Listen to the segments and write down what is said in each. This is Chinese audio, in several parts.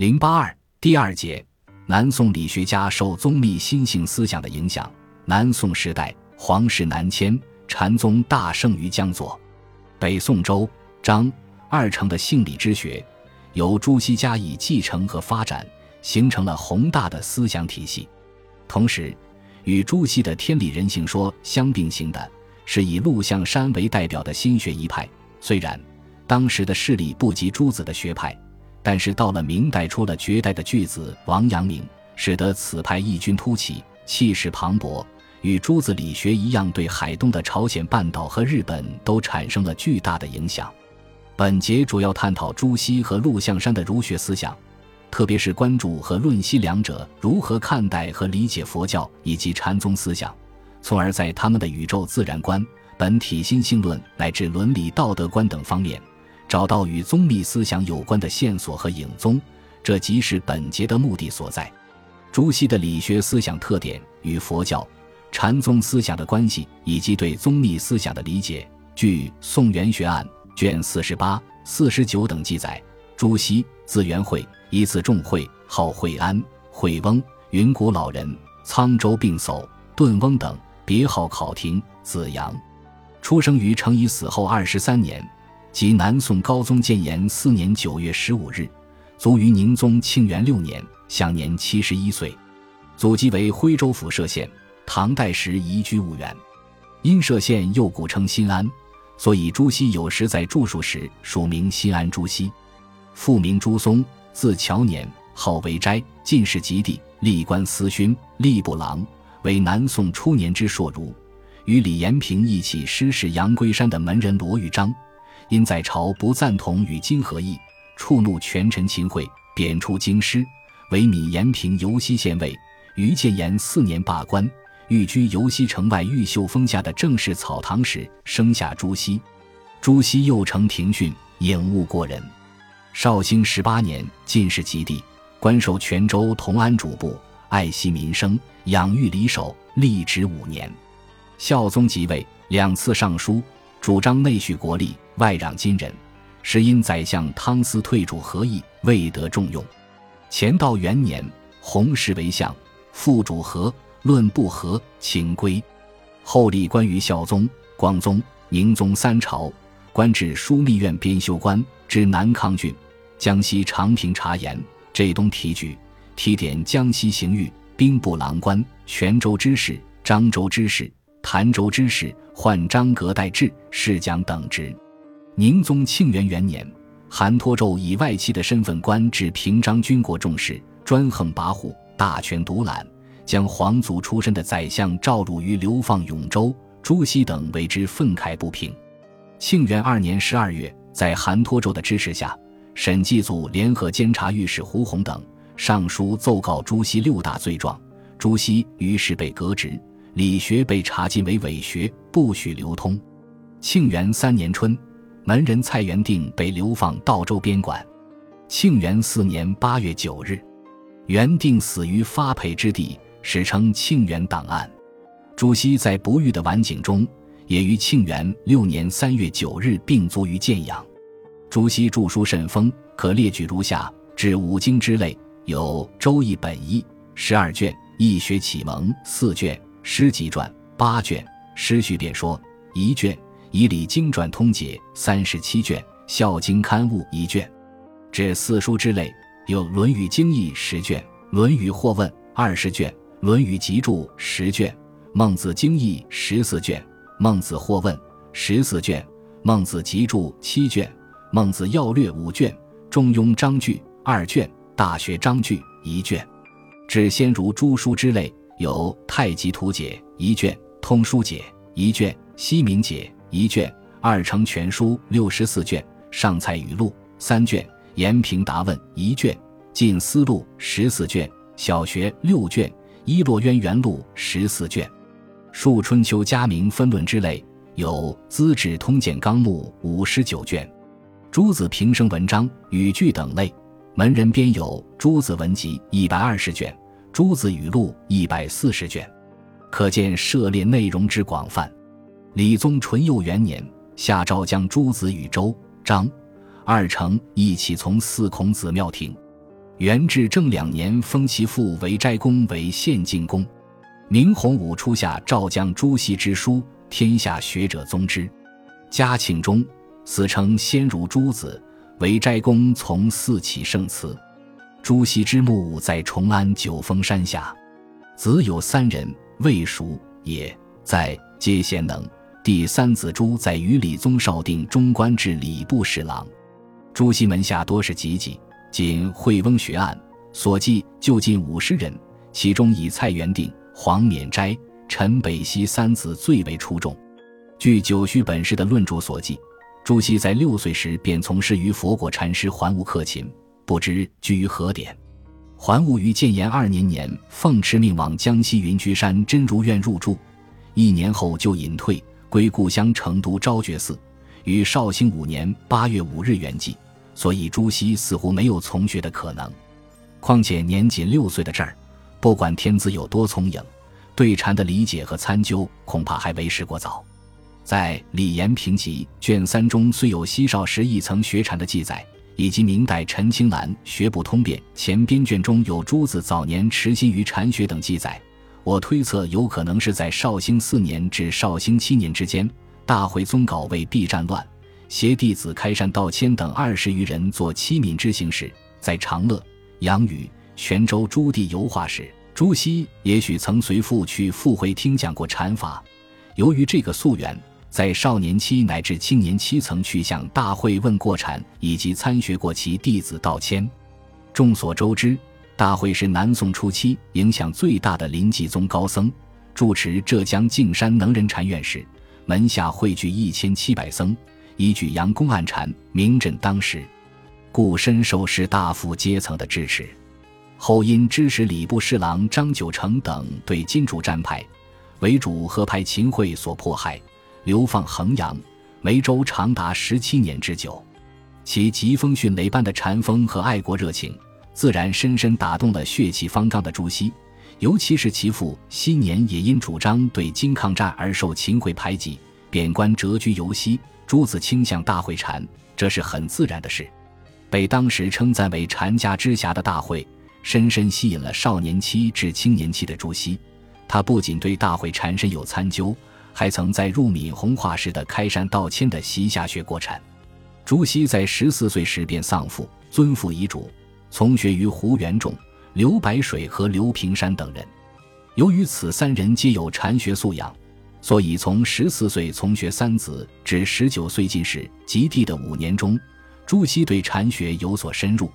零八二第二节，南宋理学家受宗密心性思想的影响。南宋时代，皇室南迁，禅宗大盛于江左。北宋周、张、二程的性理之学，由朱熹加以继承和发展，形成了宏大的思想体系。同时，与朱熹的天理人性说相并行的，是以陆象山为代表的心学一派。虽然当时的势力不及朱子的学派。但是到了明代，出了绝代的巨子王阳明，使得此派异军突起，气势磅礴，与朱子理学一样，对海东的朝鲜半岛和日本都产生了巨大的影响。本节主要探讨朱熹和陆象山的儒学思想，特别是关注和论析两者如何看待和理解佛教以及禅宗思想，从而在他们的宇宙自然观、本体心性论乃至伦理道德观等方面。找到与宗密思想有关的线索和影踪，这即是本节的目的所在。朱熹的理学思想特点与佛教、禅宗思想的关系，以及对宗密思想的理解，据《宋元学案》卷四十八、四十九等记载。朱熹，字元惠，一字仲惠，号惠安、惠翁，云谷老人，沧州病叟，顿翁等，别号考亭、子阳。出生于成，以死后二十三年。即南宋高宗建炎四年九月十五日，卒于宁宗庆元六年，享年七十一岁。祖籍为徽州府歙县，唐代时移居婺源。因歙县又古称新安，所以朱熹有时在著述时署名新安朱熹。父名朱松，字乔年，号为斋，进士及第，历官司勋、吏部郎，为南宋初年之硕儒。与李延平一起师事杨龟山的门人罗玉章。因在朝不赞同与金合议，触怒权臣秦桧，贬出京师，为闽延平尤溪县尉。于建炎四年罢官，寓居尤溪城外玉秀峰下的正室草堂时，生下朱熹。朱熹又承庭训，颖悟过人。绍兴十八年进士及第，官授泉州同安主簿，爱惜民生，养育离守，历职五年。孝宗即位，两次上书。主张内蓄国力，外攘金人，时因宰相汤思退主和议，未得重用。乾道元年，弘时为相，复主和，论不和，请归。后立关于孝宗、光宗、宁宗三朝，官至枢密院编修官，知南康郡、江西长平察言，浙东提举，提点江西行狱兵部郎官，泉州知事、漳州知事。潭州知事换张阁代制侍讲等职。宁宗庆元元年，韩托胄以外戚的身份官至平章军国重事，专横跋扈，大权独揽，将皇族出身的宰相赵汝于流放永州。朱熹等为之愤慨不平。庆元二年十二月，在韩托胄的支持下，审计组联合监察御史胡宏等上书奏告朱熹六大罪状，朱熹于是被革职。理学被查禁为伪学，不许流通。庆元三年春，门人蔡元定被流放道州边管。庆元四年八月九日，元定死于发配之地，史称庆元档案。朱熹在不遇的晚景中，也于庆元六年三月九日病卒于建阳。朱熹著书甚丰，可列举如下：至五经之类，有《周易本义》十二卷，《易学启蒙》四卷。诗集传八卷，诗序便说一卷，以礼经传通解三十七卷，孝经刊物一卷。这四书之类，有《论语经义》十卷，《论语或问》二十卷，《论语集注》十卷，《孟子经义》十四卷，《孟子或问》十四卷，《孟子集注》七卷，《孟子要略》五卷，《中庸章句》二卷，《大学章句》一卷。至先儒诸书之类。有《太极图解》一卷，《通书解》一卷，《西明解》一卷，《二程全书》六十四卷，《上蔡语录》三卷，《延平答问》一卷，《晋思录》十四卷，《小学》六卷，《伊洛渊源录》十四卷，《述春秋家名分论》之类有《资治通鉴纲目》五十九卷，《诸子平生文章语句等类，门人编有《诸子文集》一百二十卷。朱子语录一百四十卷，可见涉猎内容之广泛。理宗淳佑元年，下诏将朱子与周、张、二程一起从祀孔子庙庭。元至正两年，封其父为斋公为献进公。明洪武初下诏将朱熹之书，天下学者宗之。嘉庆中，死称先儒诸子，为斋公从四起圣祠。朱熹之墓在崇安九峰山下。子有三人，魏蜀也在，皆贤能。第三子朱在于李宗绍定中官至礼部侍郎。朱熹门下多是籍籍，仅惠翁学案所记就近五十人，其中以蔡元定。黄冕斋、陈北溪三子最为出众。据九虚本事的论著所记，朱熹在六岁时便从事于佛果禅师桓悟克勤，不知居于何典。桓悟于建炎二年年奉敕命往江西云居山真如院入住，一年后就隐退，归故乡成都昭觉寺。于绍兴五年八月五日圆寂。所以朱熹似乎没有从学的可能。况且年仅六岁的这儿。不管天资有多聪颖，对禅的理解和参究恐怕还为时过早。在《李延平集》卷三中，虽有西少时亦曾学禅的记载，以及明代陈清兰《学不通变》前编卷中有朱子早年持心于禅学等记载，我推测有可能是在绍兴四年至绍兴七年之间，大会宗稿为避战乱，携弟子开山道谦等二十余人做七闽之行时，在长乐、杨宇。泉州诸地游化时，朱熹也许曾随父去赴会听讲过禅法。由于这个溯源，在少年期乃至青年期曾去向大会问过禅，以及参学过其弟子道谦。众所周知，大会是南宋初期影响最大的临济宗高僧，住持浙江径山能仁禅院时，门下汇聚一千七百僧，依据杨公案禅，名震当时，故深受士大夫阶层的支持。后因支持礼部侍郎张九成等对金主战派为主和派秦桧所迫害，流放衡阳、梅州长达十七年之久。其疾风迅雷般的禅风和爱国热情，自然深深打动了血气方刚的朱熹。尤其是其父昔年也因主张对金抗战而受秦桧排挤，贬官谪居游西。朱子倾向大会禅，这是很自然的事。被当时称赞为禅家之侠的大会。深深吸引了少年期至青年期的朱熹，他不仅对大会禅深有参究，还曾在入闽弘化时的开山道谦的席下学过禅。朱熹在十四岁时便丧父，尊父遗嘱，从学于胡元仲、刘白水和刘平山等人。由于此三人皆有禅学素养，所以从十四岁从学三子至十九岁进士及第的五年中，朱熹对禅学有所深入。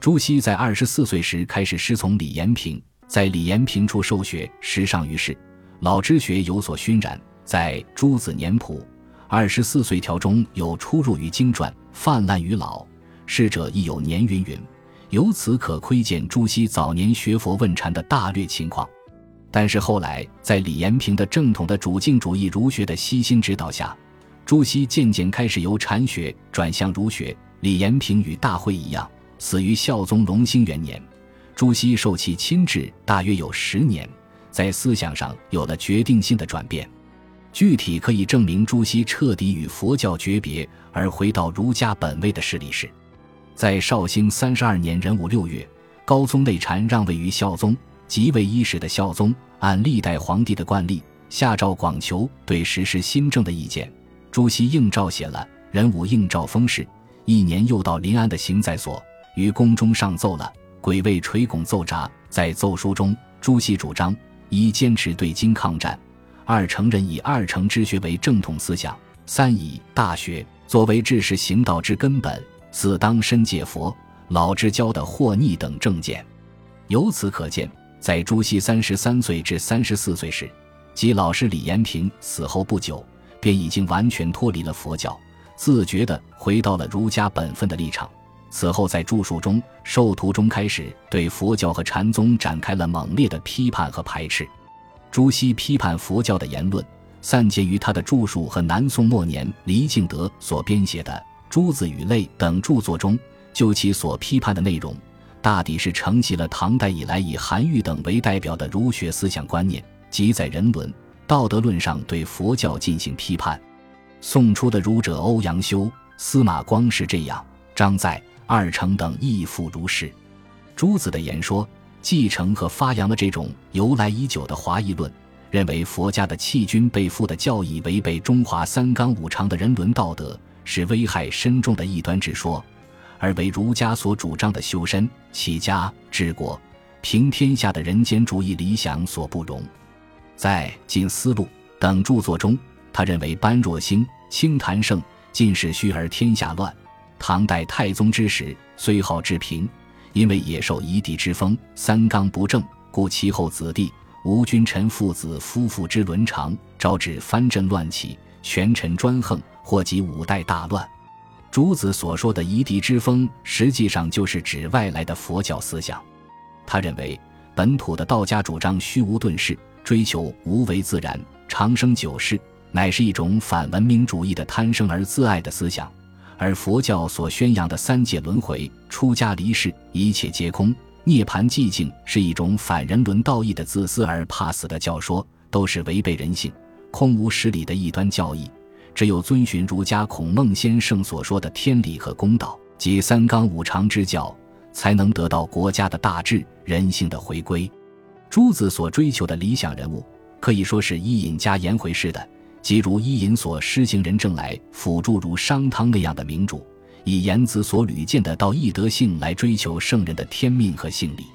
朱熹在二十四岁时开始师从李延平，在李延平处受学，时尚于世，老之学有所熏染。在《朱子年谱》二十四岁条中有出入于经传，泛滥于老，逝者亦有年云云。由此可窥见朱熹早年学佛问禅的大略情况。但是后来，在李延平的正统的主境主义儒学的悉心指导下，朱熹渐渐开始由禅学转向儒学。李延平与大会一样。死于孝宗隆兴元年，朱熹受其亲治大约有十年，在思想上有了决定性的转变。具体可以证明朱熹彻底与佛教诀别而回到儒家本位的事例是，在绍兴三十二年壬午六月，高宗内禅让位于孝宗，即位伊始的孝宗按历代皇帝的惯例下诏广求对实施新政的意见。朱熹应召写了《壬午应召封事》，一年又到临安的行在所。于宫中上奏了，鬼位垂拱奏札。在奏书中，朱熹主张一坚持对金抗战，二承认以二程之学为正统思想，三以大学作为治世行道之根本，四当身戒佛，老之教的惑逆等政见。由此可见，在朱熹三十三岁至三十四岁时，即老师李延平死后不久，便已经完全脱离了佛教，自觉地回到了儒家本分的立场。此后，在著述中、授徒中，开始对佛教和禅宗展开了猛烈的批判和排斥。朱熹批判佛教的言论，散结于他的著述和南宋末年黎敬德所编写的《朱子语类》等著作中。就其所批判的内容，大抵是承袭了唐代以来以韩愈等为代表的儒学思想观念，即在人伦、道德论上对佛教进行批判。宋初的儒者欧阳修、司马光是这样，张载。二程等亦复如是。朱子的言说继承和发扬了这种由来已久的华夷论，认为佛家的弃君背父的教义违背中华三纲五常的人伦道德，是危害深重的异端之说，而为儒家所主张的修身、齐家、治国、平天下的人间主义理想所不容。在《近思录》等著作中，他认为般若兴，清谈盛，尽是虚而天下乱。唐代太宗之时，虽好治平，因为野受夷狄之风，三纲不正，故其后子弟吴君臣父子夫妇之伦常，招致藩镇乱起，权臣专横，祸及五代大乱。朱子所说的夷狄之风，实际上就是指外来的佛教思想。他认为本土的道家主张虚无遁世。追求无为自然、长生久世，乃是一种反文明主义的贪生而自爱的思想；而佛教所宣扬的三界轮回、出家离世、一切皆空、涅槃寂静，是一种反人伦道义的自私而怕死的教说，都是违背人性、空无实理的异端教义。只有遵循儒家孔孟先生所说的天理和公道及三纲五常之教，才能得到国家的大治、人性的回归。朱子所追求的理想人物，可以说是伊尹加颜回式的，即如伊尹所施行仁政来辅助如商汤那样的明主，以颜子所屡见的道义德性来追求圣人的天命和性理。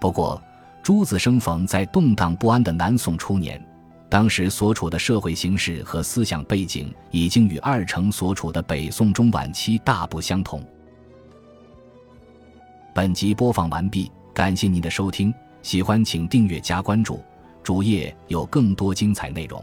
不过，朱子生逢在动荡不安的南宋初年，当时所处的社会形势和思想背景已经与二程所处的北宋中晚期大不相同。本集播放完毕，感谢您的收听。喜欢请订阅加关注，主页有更多精彩内容。